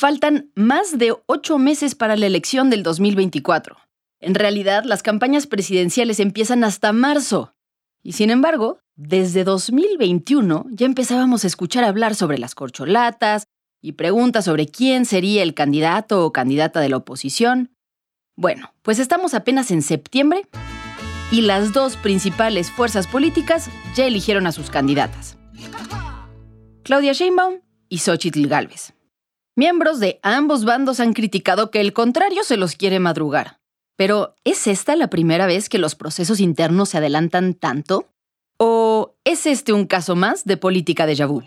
Faltan más de ocho meses para la elección del 2024. En realidad, las campañas presidenciales empiezan hasta marzo. Y sin embargo, desde 2021 ya empezábamos a escuchar hablar sobre las corcholatas y preguntas sobre quién sería el candidato o candidata de la oposición. Bueno, pues estamos apenas en septiembre y las dos principales fuerzas políticas ya eligieron a sus candidatas. Claudia Sheinbaum y Xochitl Gálvez. Miembros de ambos bandos han criticado que el contrario se los quiere madrugar. Pero, ¿es esta la primera vez que los procesos internos se adelantan tanto? ¿O es este un caso más de política de vu?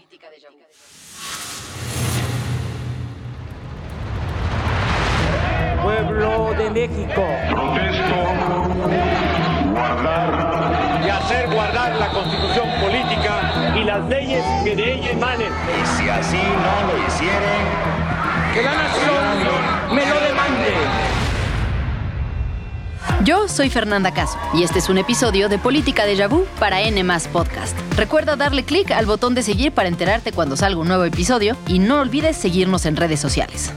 Pueblo de México. Protesto guardar y hacer guardar la constitución política y las leyes que de ella emanen. Y si así no lo hicieren, que la nación me lo demande. Yo soy Fernanda Caso y este es un episodio de Política de Vu para N Podcast. Recuerda darle clic al botón de seguir para enterarte cuando salga un nuevo episodio y no olvides seguirnos en redes sociales.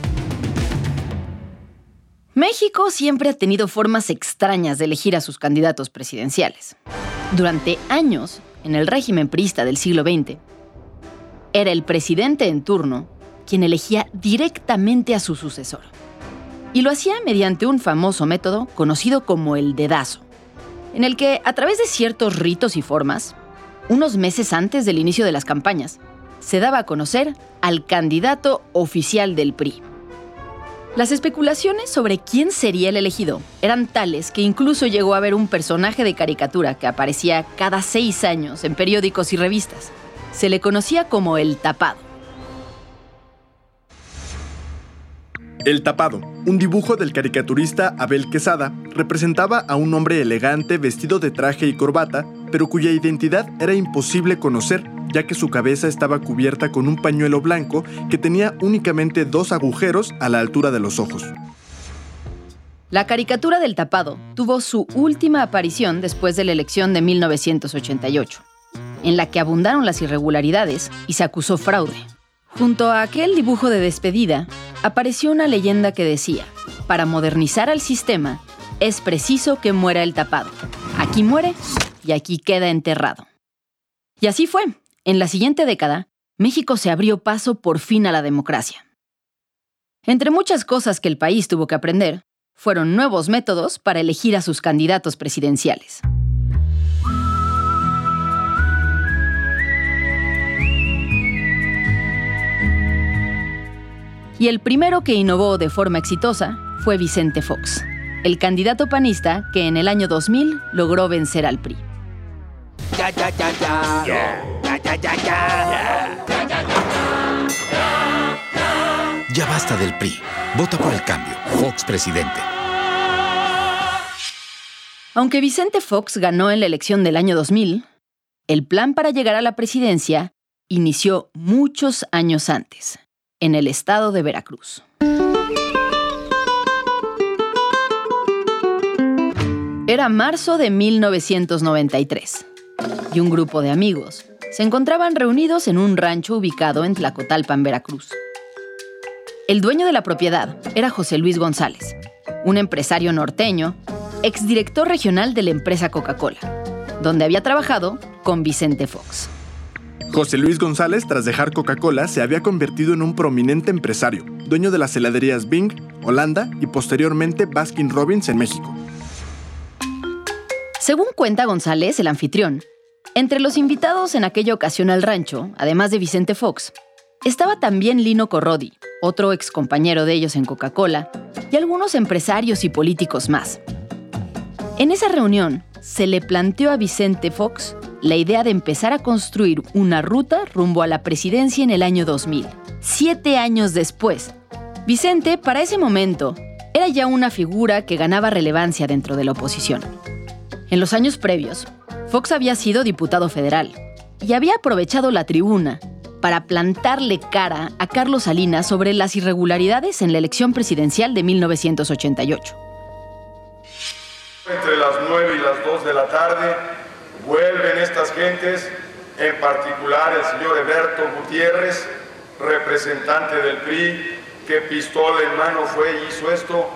México siempre ha tenido formas extrañas de elegir a sus candidatos presidenciales. Durante años, en el régimen priista del siglo XX, era el presidente en turno quien elegía directamente a su sucesor y lo hacía mediante un famoso método conocido como el dedazo, en el que, a través de ciertos ritos y formas, unos meses antes del inicio de las campañas, se daba a conocer al candidato oficial del PRI. Las especulaciones sobre quién sería el elegido eran tales que incluso llegó a haber un personaje de caricatura que aparecía cada seis años en periódicos y revistas. Se le conocía como el tapado. El tapado, un dibujo del caricaturista Abel Quesada, representaba a un hombre elegante vestido de traje y corbata, pero cuya identidad era imposible conocer, ya que su cabeza estaba cubierta con un pañuelo blanco que tenía únicamente dos agujeros a la altura de los ojos. La caricatura del tapado tuvo su última aparición después de la elección de 1988, en la que abundaron las irregularidades y se acusó fraude. Junto a aquel dibujo de despedida, apareció una leyenda que decía, para modernizar al sistema, es preciso que muera el tapado. Aquí muere y aquí queda enterrado. Y así fue. En la siguiente década, México se abrió paso por fin a la democracia. Entre muchas cosas que el país tuvo que aprender, fueron nuevos métodos para elegir a sus candidatos presidenciales. Y el primero que innovó de forma exitosa fue Vicente Fox, el candidato panista que en el año 2000 logró vencer al PRI. Ya basta del PRI. Vota por el cambio. Fox presidente. Aunque Vicente Fox ganó en la elección del año 2000, el plan para llegar a la presidencia inició muchos años antes en el estado de Veracruz. Era marzo de 1993 y un grupo de amigos se encontraban reunidos en un rancho ubicado en Tlacotalpan, Veracruz. El dueño de la propiedad era José Luis González, un empresario norteño, exdirector regional de la empresa Coca-Cola, donde había trabajado con Vicente Fox. José Luis González, tras dejar Coca-Cola, se había convertido en un prominente empresario, dueño de las heladerías Bing, Holanda y posteriormente Baskin Robbins en México. Según cuenta González, el anfitrión, entre los invitados en aquella ocasión al rancho, además de Vicente Fox, estaba también Lino Corrodi, otro ex compañero de ellos en Coca-Cola, y algunos empresarios y políticos más. En esa reunión, se le planteó a Vicente Fox la idea de empezar a construir una ruta rumbo a la presidencia en el año 2000, siete años después. Vicente, para ese momento, era ya una figura que ganaba relevancia dentro de la oposición. En los años previos, Fox había sido diputado federal y había aprovechado la tribuna para plantarle cara a Carlos Salinas sobre las irregularidades en la elección presidencial de 1988. Entre las 9 y las 2 de la tarde vuelven estas gentes, en particular el señor Eberto Gutiérrez, representante del PRI, que pistola en mano fue y hizo esto,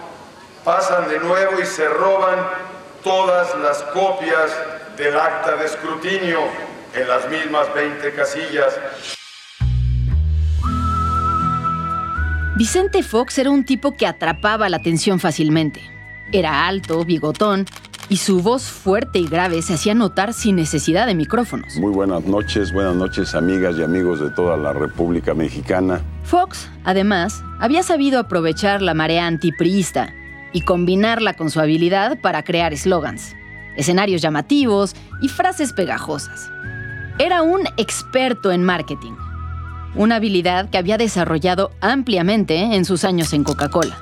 pasan de nuevo y se roban todas las copias del acta de escrutinio en las mismas 20 casillas. Vicente Fox era un tipo que atrapaba la atención fácilmente. Era alto, bigotón, y su voz fuerte y grave se hacía notar sin necesidad de micrófonos. Muy buenas noches, buenas noches amigas y amigos de toda la República Mexicana. Fox, además, había sabido aprovechar la marea antipriista y combinarla con su habilidad para crear eslogans, escenarios llamativos y frases pegajosas. Era un experto en marketing, una habilidad que había desarrollado ampliamente en sus años en Coca-Cola.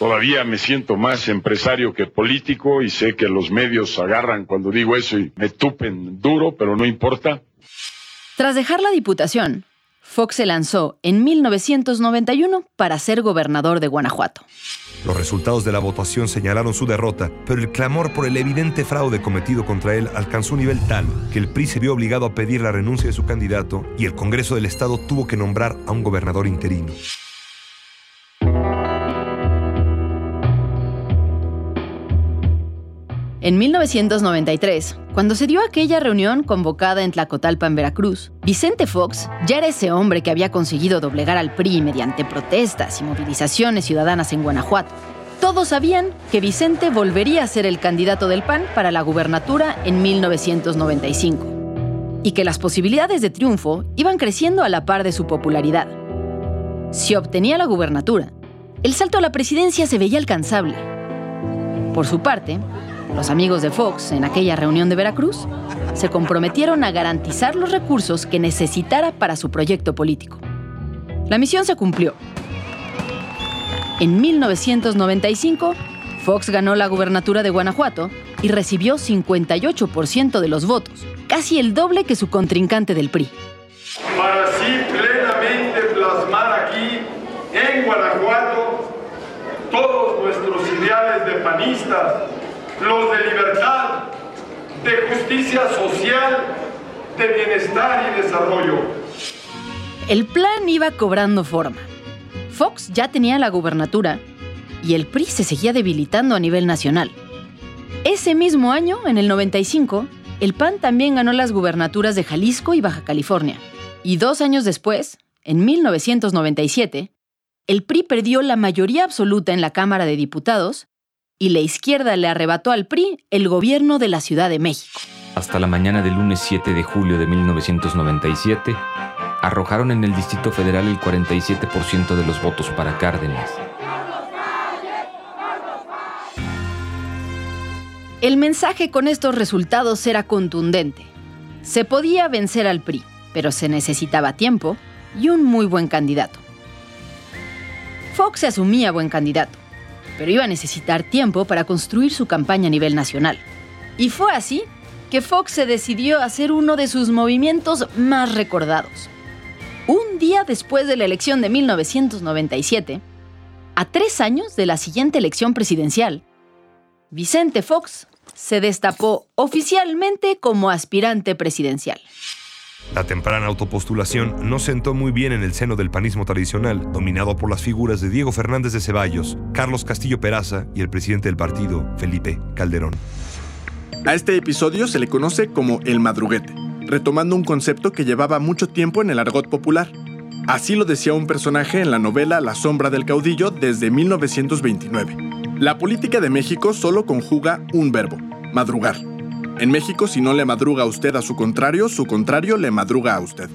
Todavía me siento más empresario que político y sé que los medios agarran cuando digo eso y me tupen duro, pero no importa. Tras dejar la diputación, Fox se lanzó en 1991 para ser gobernador de Guanajuato. Los resultados de la votación señalaron su derrota, pero el clamor por el evidente fraude cometido contra él alcanzó un nivel tal que el PRI se vio obligado a pedir la renuncia de su candidato y el Congreso del Estado tuvo que nombrar a un gobernador interino. En 1993, cuando se dio aquella reunión convocada en Tlacotalpan, Veracruz, Vicente Fox ya era ese hombre que había conseguido doblegar al PRI mediante protestas y movilizaciones ciudadanas en Guanajuato. Todos sabían que Vicente volvería a ser el candidato del PAN para la gubernatura en 1995 y que las posibilidades de triunfo iban creciendo a la par de su popularidad. Si obtenía la gubernatura, el salto a la presidencia se veía alcanzable. Por su parte, los amigos de Fox, en aquella reunión de Veracruz, se comprometieron a garantizar los recursos que necesitara para su proyecto político. La misión se cumplió. En 1995, Fox ganó la gubernatura de Guanajuato y recibió 58% de los votos, casi el doble que su contrincante del PRI. Para así plenamente plasmar aquí, en Guanajuato, todos nuestros ideales de panistas, los de libertad, de justicia social, de bienestar y desarrollo. El plan iba cobrando forma. Fox ya tenía la gubernatura y el PRI se seguía debilitando a nivel nacional. Ese mismo año, en el 95, el PAN también ganó las gubernaturas de Jalisco y Baja California. Y dos años después, en 1997, el PRI perdió la mayoría absoluta en la Cámara de Diputados y la izquierda le arrebató al PRI el gobierno de la Ciudad de México. Hasta la mañana del lunes 7 de julio de 1997, arrojaron en el Distrito Federal el 47% de los votos para Cárdenas. El mensaje con estos resultados era contundente. Se podía vencer al PRI, pero se necesitaba tiempo y un muy buen candidato. Fox se asumía buen candidato pero iba a necesitar tiempo para construir su campaña a nivel nacional. Y fue así que Fox se decidió a hacer uno de sus movimientos más recordados. Un día después de la elección de 1997, a tres años de la siguiente elección presidencial, Vicente Fox se destapó oficialmente como aspirante presidencial. La temprana autopostulación no sentó muy bien en el seno del panismo tradicional, dominado por las figuras de Diego Fernández de Ceballos, Carlos Castillo Peraza y el presidente del partido, Felipe Calderón. A este episodio se le conoce como el madruguete, retomando un concepto que llevaba mucho tiempo en el argot popular. Así lo decía un personaje en la novela La sombra del caudillo desde 1929. La política de México solo conjuga un verbo, madrugar en México, si no le madruga a usted a su contrario, su contrario le madruga a usted.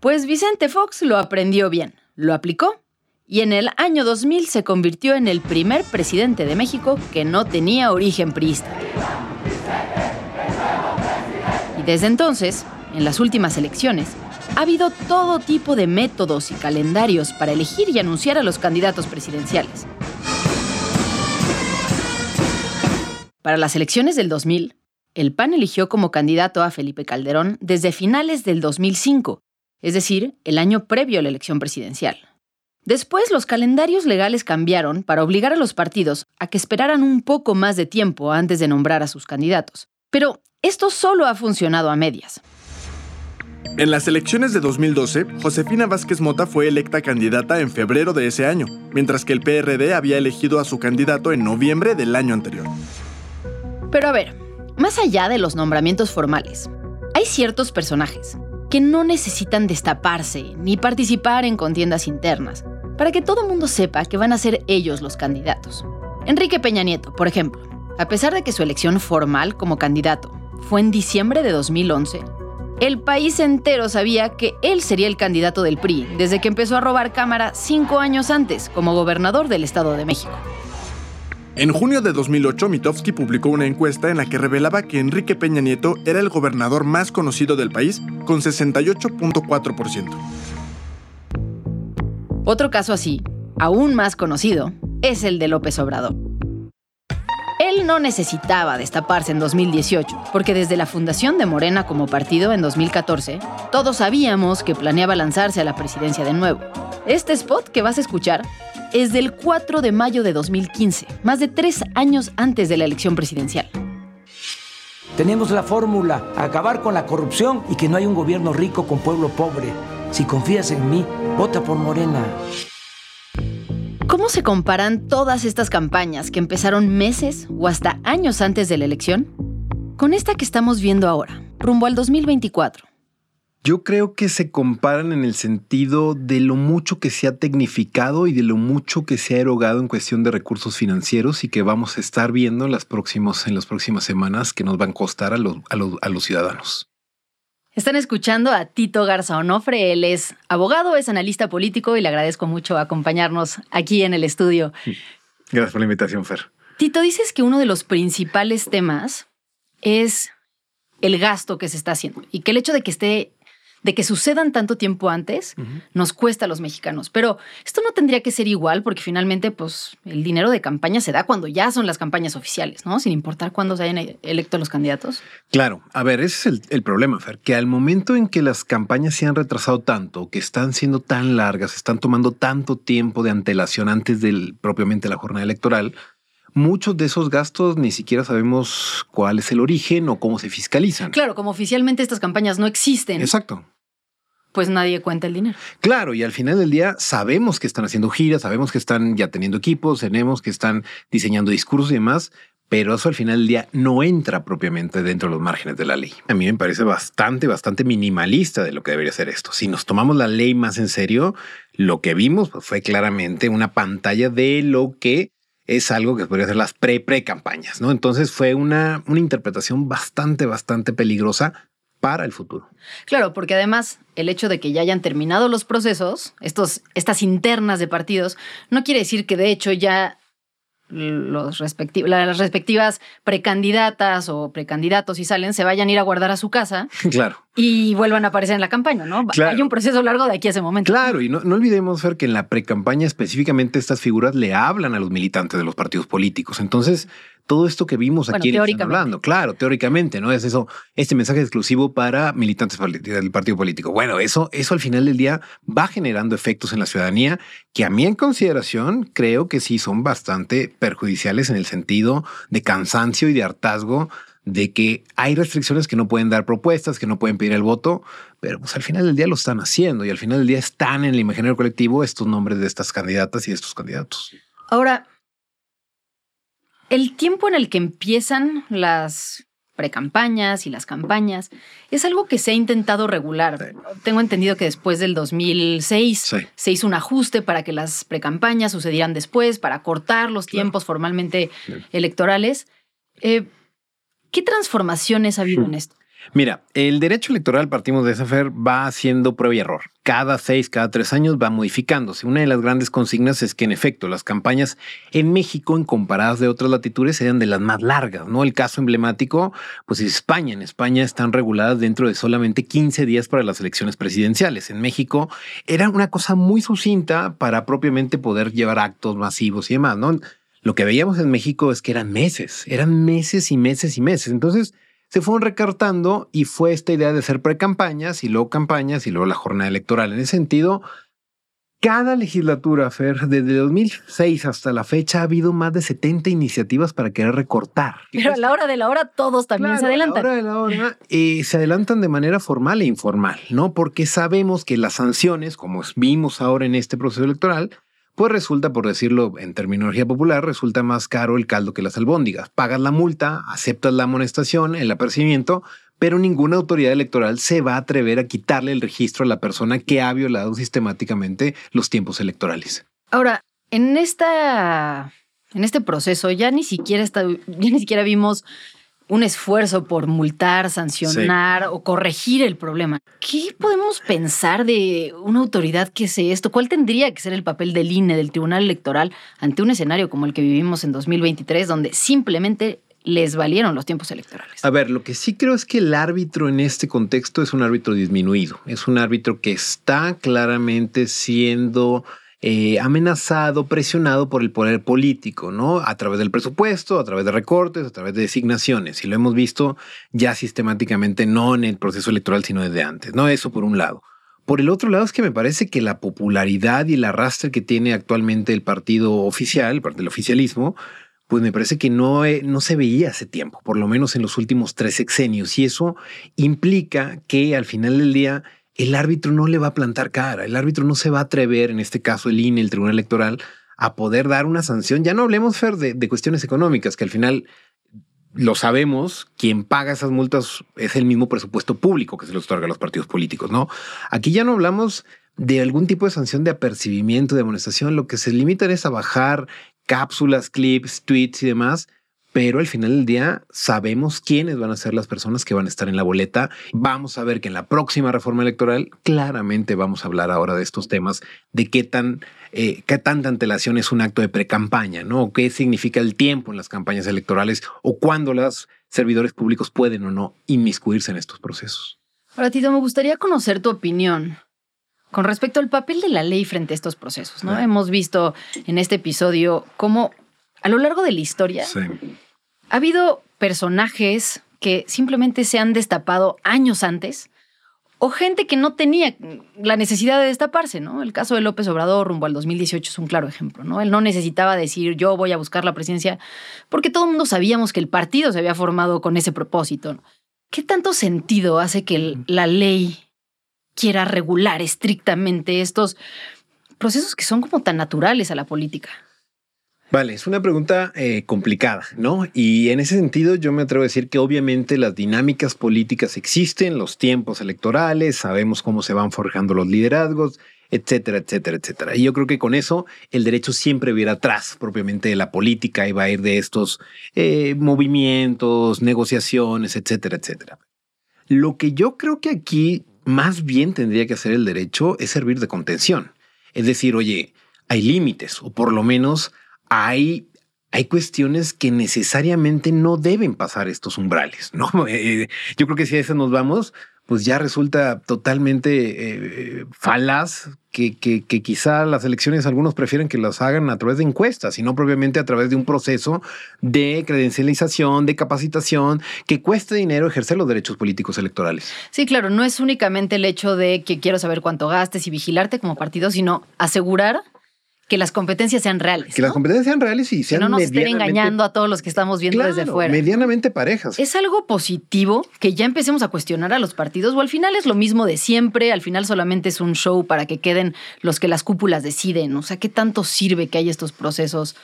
Pues Vicente Fox lo aprendió bien, lo aplicó y en el año 2000 se convirtió en el primer presidente de México que no tenía origen priista. Y desde entonces, en las últimas elecciones, ha habido todo tipo de métodos y calendarios para elegir y anunciar a los candidatos presidenciales. Para las elecciones del 2000, el PAN eligió como candidato a Felipe Calderón desde finales del 2005, es decir, el año previo a la elección presidencial. Después los calendarios legales cambiaron para obligar a los partidos a que esperaran un poco más de tiempo antes de nombrar a sus candidatos. Pero esto solo ha funcionado a medias. En las elecciones de 2012, Josefina Vázquez Mota fue electa candidata en febrero de ese año, mientras que el PRD había elegido a su candidato en noviembre del año anterior. Pero a ver, más allá de los nombramientos formales, hay ciertos personajes que no necesitan destaparse ni participar en contiendas internas para que todo mundo sepa que van a ser ellos los candidatos. Enrique Peña Nieto, por ejemplo, a pesar de que su elección formal como candidato fue en diciembre de 2011, el país entero sabía que él sería el candidato del PRI desde que empezó a robar cámara cinco años antes como gobernador del Estado de México. En junio de 2008, Mitofsky publicó una encuesta en la que revelaba que Enrique Peña Nieto era el gobernador más conocido del país, con 68.4%. Otro caso así, aún más conocido, es el de López Obrador. Él no necesitaba destaparse en 2018, porque desde la fundación de Morena como partido en 2014, todos sabíamos que planeaba lanzarse a la presidencia de nuevo. Este spot que vas a escuchar es del 4 de mayo de 2015, más de tres años antes de la elección presidencial. Tenemos la fórmula, acabar con la corrupción y que no hay un gobierno rico con pueblo pobre. Si confías en mí, vota por Morena. ¿Cómo se comparan todas estas campañas que empezaron meses o hasta años antes de la elección con esta que estamos viendo ahora, rumbo al 2024? Yo creo que se comparan en el sentido de lo mucho que se ha tecnificado y de lo mucho que se ha erogado en cuestión de recursos financieros y que vamos a estar viendo en las, próximos, en las próximas semanas que nos van a costar a los, a los, a los ciudadanos. Están escuchando a Tito Garza Onofre. Él es abogado, es analista político y le agradezco mucho acompañarnos aquí en el estudio. Gracias por la invitación, Fer. Tito, dices que uno de los principales temas es el gasto que se está haciendo y que el hecho de que esté de que sucedan tanto tiempo antes nos cuesta a los mexicanos. Pero esto no tendría que ser igual porque finalmente pues el dinero de campaña se da cuando ya son las campañas oficiales, ¿no? Sin importar cuándo se hayan electo los candidatos. Claro, a ver, ese es el, problema, Fer, que al momento en que las campañas se han retrasado tanto, que están siendo tan largas, están tomando tanto tiempo de antelación antes del propiamente la jornada electoral, muchos de esos gastos ni siquiera sabemos cuál es el origen o cómo se fiscalizan. Claro, como oficialmente estas campañas no existen. Exacto. Pues nadie cuenta el dinero. Claro, y al final del día sabemos que están haciendo giras, sabemos que están ya teniendo equipos, tenemos que están diseñando discursos y demás, pero eso al final del día no entra propiamente dentro de los márgenes de la ley. A mí me parece bastante, bastante minimalista de lo que debería ser esto. Si nos tomamos la ley más en serio, lo que vimos fue claramente una pantalla de lo que es algo que podría ser las pre-pre-campañas, ¿no? Entonces fue una, una interpretación bastante, bastante peligrosa para el futuro. Claro, porque además el hecho de que ya hayan terminado los procesos, estos, estas internas de partidos, no quiere decir que de hecho ya los las respectivas precandidatas o precandidatos, si salen, se vayan a ir a guardar a su casa. Claro. Y vuelvan a aparecer en la campaña, ¿no? Hay un proceso largo de aquí a ese momento. Claro, y no, no olvidemos, Fer, que en la precampaña específicamente estas figuras le hablan a los militantes de los partidos políticos. Entonces, todo esto que vimos aquí están hablando. Claro, teóricamente, ¿no? Es eso, este mensaje exclusivo para militantes del partido político. Bueno, eso, eso al final del día va generando efectos en la ciudadanía que a mí en consideración creo que sí son bastante perjudiciales en el sentido de cansancio y de hartazgo de que hay restricciones que no pueden dar propuestas, que no pueden pedir el voto, pero pues al final del día lo están haciendo y al final del día están en el imaginario colectivo estos nombres de estas candidatas y de estos candidatos. Ahora, el tiempo en el que empiezan las precampañas y las campañas es algo que se ha intentado regular. Tengo entendido que después del 2006 se hizo un ajuste para que las precampañas sucedieran después, para cortar los tiempos formalmente electorales. Eh, ¿Qué transformaciones ha habido en esto? Mira, el derecho electoral, partimos de esa fer, va haciendo prueba y error. Cada seis, cada tres años va modificándose. Una de las grandes consignas es que, en efecto, las campañas en México, en comparadas de otras latitudes, eran de las más largas, ¿no? El caso emblemático, pues es España. En España están reguladas dentro de solamente 15 días para las elecciones presidenciales. En México era una cosa muy sucinta para propiamente poder llevar actos masivos y demás, ¿no? Lo que veíamos en México es que eran meses, eran meses y meses y meses. Entonces, se fueron recartando y fue esta idea de hacer pre-campañas y luego campañas y luego la jornada electoral. En ese sentido, Cada legislatura, Fer, desde 2006 hasta la fecha ha habido más de 70 iniciativas para querer recortar. Pero a la hora de la hora todos también se adelantan. A la hora de la hora eh, se adelantan de manera formal e informal, ¿no? Porque sabemos que las sanciones, como vimos ahora en este proceso electoral, pues resulta, por decirlo en terminología popular, resulta más caro el caldo que las albóndigas. Pagas la multa, aceptas la amonestación, el apercibimiento, pero ninguna autoridad electoral se va a atrever a quitarle el registro a la persona que ha violado sistemáticamente los tiempos electorales. Ahora, en esta en este proceso ya ni siquiera está, ya ni siquiera vimos un esfuerzo por multar, sancionar o corregir el problema. ¿Qué podemos pensar de una autoridad que hace esto? ¿Cuál tendría que ser el papel del INE, del Tribunal Electoral, ante un escenario como el que vivimos en 2023, donde simplemente les valieron los tiempos electorales. A ver, lo que sí creo es que el árbitro en este contexto es un árbitro disminuido, es un árbitro que está claramente siendo eh, amenazado, presionado por el poder político, ¿no? A través del presupuesto, a través de recortes, a través de designaciones. Y lo hemos visto ya sistemáticamente, no en el proceso electoral, sino desde antes, ¿no? Eso por un lado. Por el otro lado es que me parece que la popularidad y el arrastre que tiene actualmente el partido oficial, el oficialismo, pues me parece que no, eh, no se veía hace tiempo, por lo menos en los últimos tres sexenios. Y eso implica que al final del día el árbitro no le va a plantar cara, el árbitro no se va a atrever, en este caso el INE, el Tribunal Electoral, a poder dar una sanción. Ya no hablemos, Fer, de, cuestiones económicas, que al final lo sabemos, quien paga esas multas es el mismo presupuesto público que se les otorga a los partidos políticos, ¿no? Aquí ya no hablamos de algún tipo de sanción de apercibimiento, de amonestación, lo que se limitan es a bajar cápsulas, clips, tweets y demás, pero al final del día sabemos quiénes van a ser las personas que van a estar en la boleta. Vamos a ver que en la próxima reforma electoral claramente vamos a hablar ahora de estos temas, de qué tan eh, qué tanta antelación es un acto de precampaña, ¿no? ¿Qué significa el tiempo en las campañas electorales o cuándo los servidores públicos pueden o no inmiscuirse en estos procesos? Ahora, Tito, me gustaría conocer tu opinión con respecto al papel de la ley frente a estos procesos, ¿no? Hemos visto en este episodio cómo a lo largo de la historia ha habido personajes que simplemente se han destapado años antes o gente que no tenía la necesidad de destaparse, ¿no? El caso de López Obrador rumbo al 2018 es un claro ejemplo, ¿no? Él no necesitaba decir yo voy a buscar la presidencia porque todo el mundo sabíamos que el partido se había formado con ese propósito. ¿Qué tanto sentido hace que la ley quiera regular estrictamente estos procesos que son como tan naturales a la política? Vale, es una pregunta eh, complicada, ¿no? Y en ese sentido yo me atrevo a decir que obviamente las dinámicas políticas existen, los tiempos electorales, sabemos cómo se van forjando los liderazgos, etcétera, etcétera, etcétera. Y yo creo que con eso el derecho siempre viene atrás propiamente de la política y va a ir de estos eh, movimientos, negociaciones, etcétera, etcétera. Lo que yo creo que aquí más bien tendría que hacer el derecho es servir de contención. Es decir, oye, hay límites o por lo menos hay, hay cuestiones que necesariamente no deben pasar estos umbrales, ¿no? Eh, yo creo que si a eso nos vamos, pues ya resulta totalmente eh, falaz que, que, quizá las elecciones algunos prefieren que las hagan a través de encuestas y no propiamente a través de un proceso de credencialización, de capacitación, que cueste dinero ejercer los derechos políticos electorales. Sí, claro, no es únicamente el hecho de que quiero saber cuánto gastes y vigilarte como partido, sino asegurar que las competencias sean reales. Que las competencias sean reales y sean que no nos estén engañando a todos los que estamos viendo desde fuera. Medianamente parejas. ¿Es algo positivo que ya empecemos a cuestionar a los partidos o al final es lo mismo de siempre? Al final solamente es un show para que queden los que las cúpulas deciden. O sea, ¿qué tanto sirve que haya estos procesos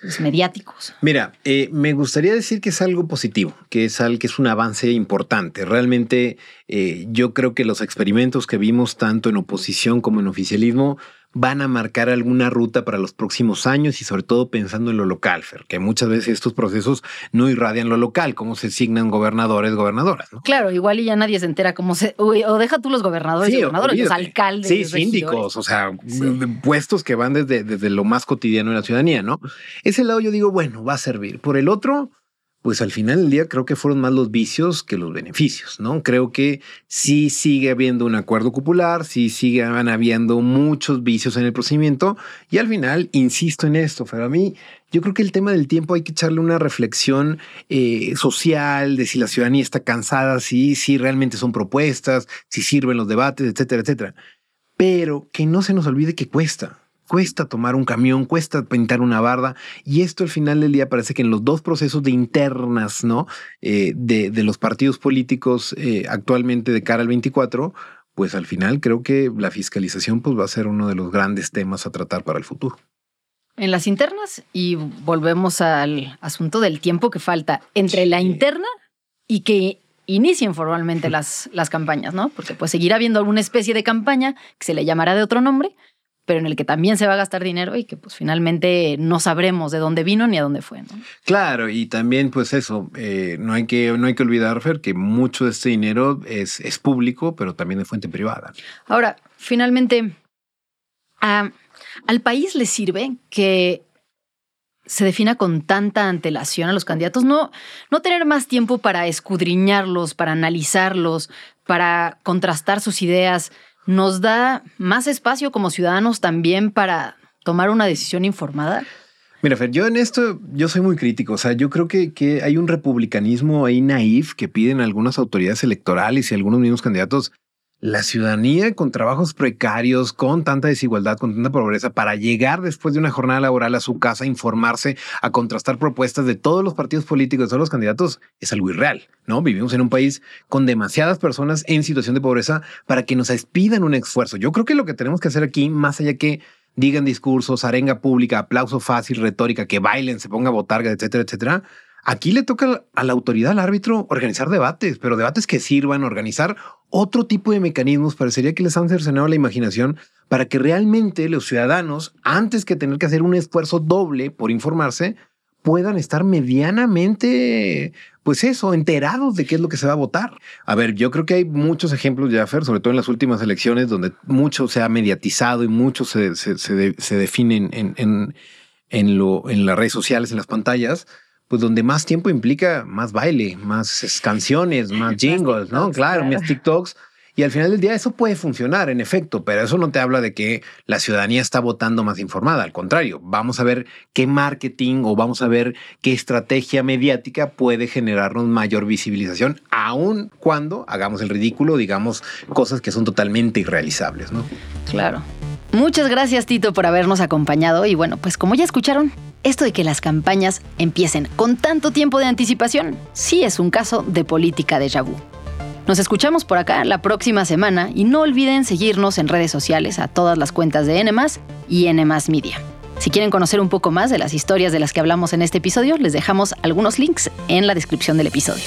pues, mediáticos. Mira, eh, me gustaría decir que es algo positivo, que es algo que es un avance importante. Realmente eh, yo creo que los experimentos que vimos tanto en oposición como en oficialismo van a marcar alguna ruta para los próximos años y sobre todo pensando en lo local, Fer, que muchas veces estos procesos no irradian lo local, cómo se asignan gobernadores, gobernadoras. Claro, igual y ya nadie se entera cómo se... o deja tú los gobernadores, y gobernadores los alcaldes. Sí, síndicos, o sea, puestos que van desde, desde lo más cotidiano de la ciudadanía, ¿no? Ese lado yo digo, bueno, va a servir. Por el otro, pues al final del día creo que fueron más los vicios que los beneficios, ¿no? Creo que sí sigue habiendo un acuerdo popular, sí siguen habiendo muchos vicios en el procedimiento y al final, insisto en esto, pero a mí yo creo que el tema del tiempo hay que echarle una reflexión eh, social de si la ciudadanía está cansada, si, si realmente son propuestas, si sirven los debates, etcétera, etcétera. pero que no se nos olvide que cuesta. Cuesta tomar un camión, cuesta pintar una barda, y esto al final del día parece que en los dos procesos de internas, ¿no? Eh, de, de, los partidos políticos eh, actualmente de cara al 24, pues al final creo que la fiscalización pues va a ser uno de los grandes temas a tratar para el futuro. En las internas, y volvemos al asunto del tiempo que falta entre la interna y que inicien formalmente las, las campañas, ¿no? Porque pues seguirá habiendo alguna especie de campaña que se le llamará de otro nombre, pero en el que también se va a gastar dinero y que pues finalmente no sabremos de dónde vino ni a dónde fue. ¿no? Claro, y también pues eso, eh, no, hay que, no hay que olvidar, Fer, que mucho de este dinero es, es público, pero también de fuente privada. Ahora, finalmente, a, al país le sirve que se defina con tanta antelación a los candidatos, no, no tener más tiempo para escudriñarlos, para analizarlos, para contrastar sus ideas, nos da más espacio como ciudadanos también para tomar una decisión informada. Mira, Fer, yo en esto, yo soy muy crítico. O sea, yo creo que, que hay un republicanismo ahí naif que piden algunas autoridades electorales y algunos mismos candidatos la ciudadanía con trabajos precarios, con tanta desigualdad, con tanta pobreza, para llegar después de una jornada laboral a su casa, a informarse, a contrastar propuestas de todos los partidos políticos, de todos los candidatos, es algo irreal, ¿no? Vivimos en un país con demasiadas personas en situación de pobreza para que nos pidan un esfuerzo. Yo creo que lo que tenemos que hacer aquí, más allá que digan discursos, arenga pública, aplauso fácil, retórica, que bailen, se ponga botarga, etcétera, etcétera, Aquí le toca a la autoridad, al árbitro, organizar debates, pero debates que sirvan, organizar otro tipo de mecanismos. Parecería que les han cercenado la imaginación para que realmente los ciudadanos, antes que tener que hacer un esfuerzo doble por informarse, puedan estar medianamente, pues eso, enterados de qué es lo que se va a votar. A ver, yo creo que hay muchos ejemplos, Jaffer, sobre todo en las últimas elecciones, donde mucho se ha mediatizado y mucho se, se, se, define en, en, en, lo, en las redes sociales, en las pantallas pues donde más tiempo implica más baile, más canciones, más jingles, ¿no? Claro, más TikToks. Y al final del día eso puede funcionar, en efecto, pero eso no te habla de que la ciudadanía está votando más informada. Al contrario, vamos a ver qué marketing o vamos a ver qué estrategia mediática puede generarnos mayor visibilización, aun cuando hagamos el ridículo, digamos, cosas que son totalmente irrealizables, ¿no? Claro. Muchas gracias, Tito, por habernos acompañado. Y bueno, pues como ya escucharon, esto de que las campañas empiecen con tanto tiempo de anticipación sí es un caso de política de vu. Nos escuchamos por acá la próxima semana y no olviden seguirnos en redes sociales a todas las cuentas de N y N Media. Si quieren conocer un poco más de las historias de las que hablamos en este episodio, les dejamos algunos links en la descripción del episodio.